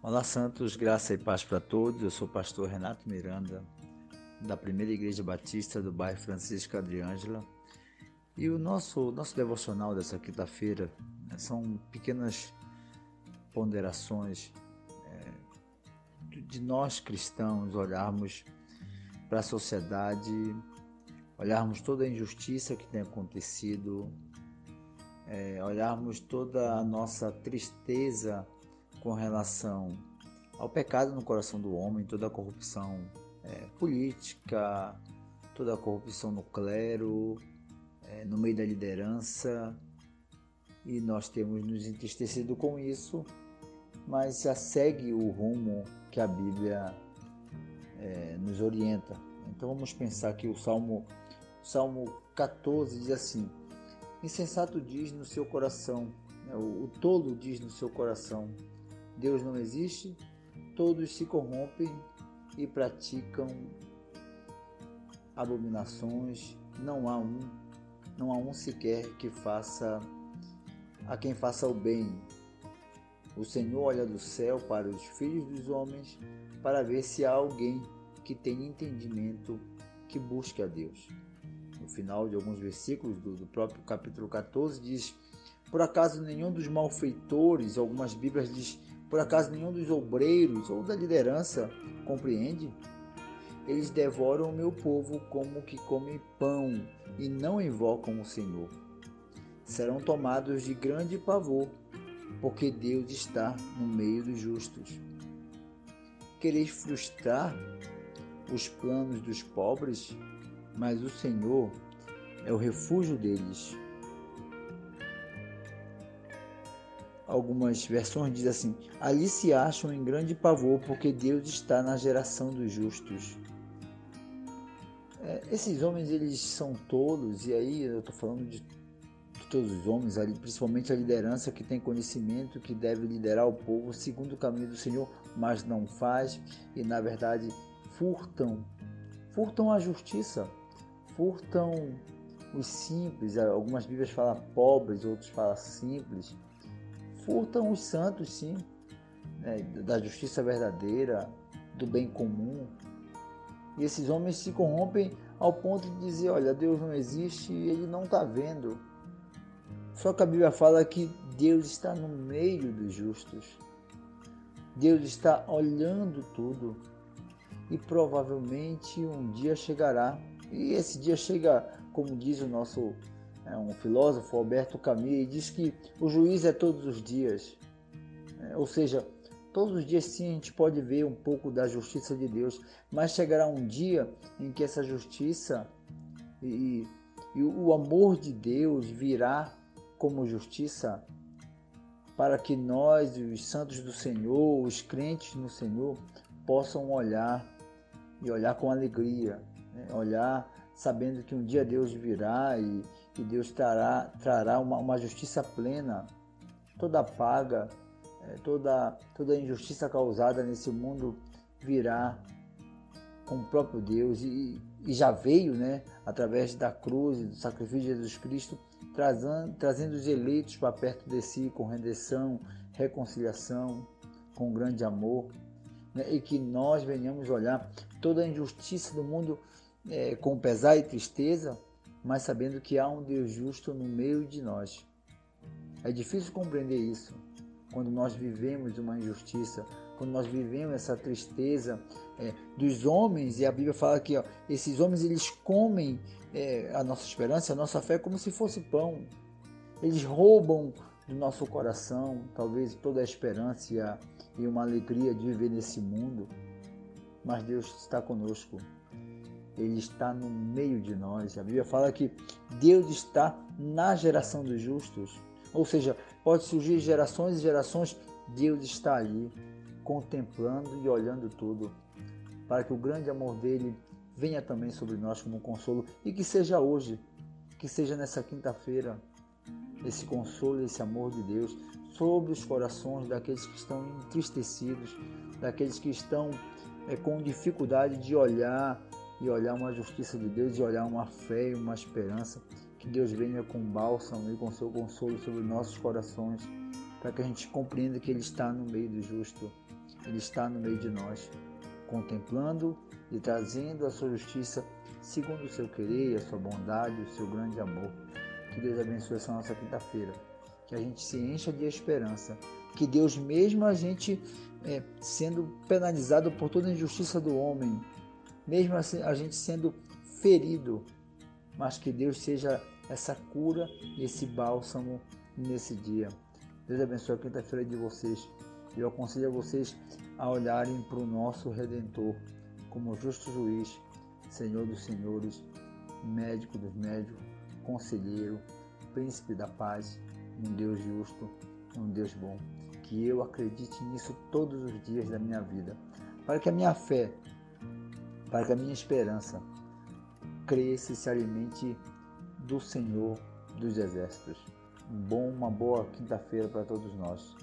Olá, Santos, graça e paz para todos. Eu sou o pastor Renato Miranda, da Primeira Igreja Batista do bairro Francisco Adriângela. E o nosso, nosso devocional dessa quinta-feira né, são pequenas ponderações é, de nós cristãos olharmos para a sociedade, olharmos toda a injustiça que tem acontecido, é, olharmos toda a nossa tristeza com relação ao pecado no coração do homem, toda a corrupção é, política, toda a corrupção no clero, é, no meio da liderança, e nós temos nos entristecido com isso, mas já segue o rumo que a Bíblia é, nos orienta. Então vamos pensar que o Salmo, Salmo 14 diz assim: Insensato diz no seu coração, né, o, o tolo diz no seu coração, Deus não existe, todos se corrompem e praticam abominações, não há um, não há um sequer que faça a quem faça o bem. O Senhor olha do céu para os filhos dos homens para ver se há alguém que tenha entendimento, que busque a Deus. No final de alguns versículos do, do próprio capítulo 14 diz: Por acaso nenhum dos malfeitores, algumas Bíblias diz por acaso nenhum dos obreiros ou da liderança compreende? Eles devoram o meu povo como que comem pão e não invocam o Senhor. Serão tomados de grande pavor, porque Deus está no meio dos justos. Quereis frustrar os planos dos pobres, mas o Senhor é o refúgio deles. Algumas versões diz assim: ali se acham em grande pavor, porque Deus está na geração dos justos. É, esses homens eles são tolos, e aí eu estou falando de, de, todos os homens, ali, principalmente a liderança que tem conhecimento, que deve liderar o povo segundo o caminho do Senhor, mas não faz, e na verdade furtam, furtam a justiça, furtam os simples, algumas Bíblias falam pobres, outros falam simples furtam os santos, sim, né, da justiça verdadeira, do bem comum. E esses homens se corrompem ao ponto de dizer: olha, Deus não existe e ele não está vendo. Só que a Bíblia fala que Deus está no meio dos justos. Deus está olhando tudo. E provavelmente um dia chegará. E esse dia chega, como diz o nosso é um filósofo, Alberto Camus, diz que o juiz é todos os dias. É, ou seja, todos os dias sim a gente pode ver um pouco da justiça de Deus, mas chegará um dia em que essa justiça e, e o amor de Deus virá como justiça para que nós, os santos do Senhor, os crentes no Senhor, possam olhar e olhar com alegria, né? olhar sabendo que um dia Deus virá e, e Deus trará, trará uma, uma justiça plena, toda paga, é, toda, toda injustiça causada nesse mundo virá com o próprio Deus e, e já veio, né, através da cruz e do sacrifício de Jesus Cristo, trazendo, trazendo os eleitos para perto de si com redenção, reconciliação, com grande amor, né, e que nós venhamos olhar toda a injustiça do mundo é, com pesar e tristeza, mas sabendo que há um Deus justo no meio de nós. É difícil compreender isso quando nós vivemos uma injustiça, quando nós vivemos essa tristeza é, dos homens, e a Bíblia fala que ó, esses homens eles comem é, a nossa esperança, a nossa fé como se fosse pão. Eles roubam do nosso coração, talvez toda a esperança e, a, e uma alegria de viver nesse mundo. Mas Deus está conosco ele está no meio de nós. A Bíblia fala que Deus está na geração dos justos. Ou seja, pode surgir gerações e gerações, Deus está ali, contemplando e olhando tudo, para que o grande amor dele venha também sobre nós como um consolo e que seja hoje, que seja nessa quinta-feira, esse consolo, esse amor de Deus sobre os corações daqueles que estão entristecidos, daqueles que estão é, com dificuldade de olhar e olhar uma justiça de Deus e olhar uma fé e uma esperança. Que Deus venha com bálsamo e com seu consolo sobre nossos corações, para que a gente compreenda que Ele está no meio do justo Ele está no meio de nós, contemplando e trazendo a sua justiça segundo o seu querer, a sua bondade, o seu grande amor. Que Deus abençoe essa nossa quinta-feira. Que a gente se encha de esperança. Que Deus, mesmo a gente é, sendo penalizado por toda a injustiça do homem, mesmo assim, a gente sendo ferido, mas que Deus seja essa cura e esse bálsamo nesse dia. Deus abençoe a quinta-feira de vocês. Eu aconselho a vocês a olharem para o nosso Redentor como justo juiz, Senhor dos senhores, médico dos médicos, conselheiro, príncipe da paz, um Deus justo, um Deus bom. Que eu acredite nisso todos os dias da minha vida, para que a minha fé, para que a minha esperança cresça e se alimente do Senhor dos Exércitos. Bom, uma boa quinta-feira para todos nós.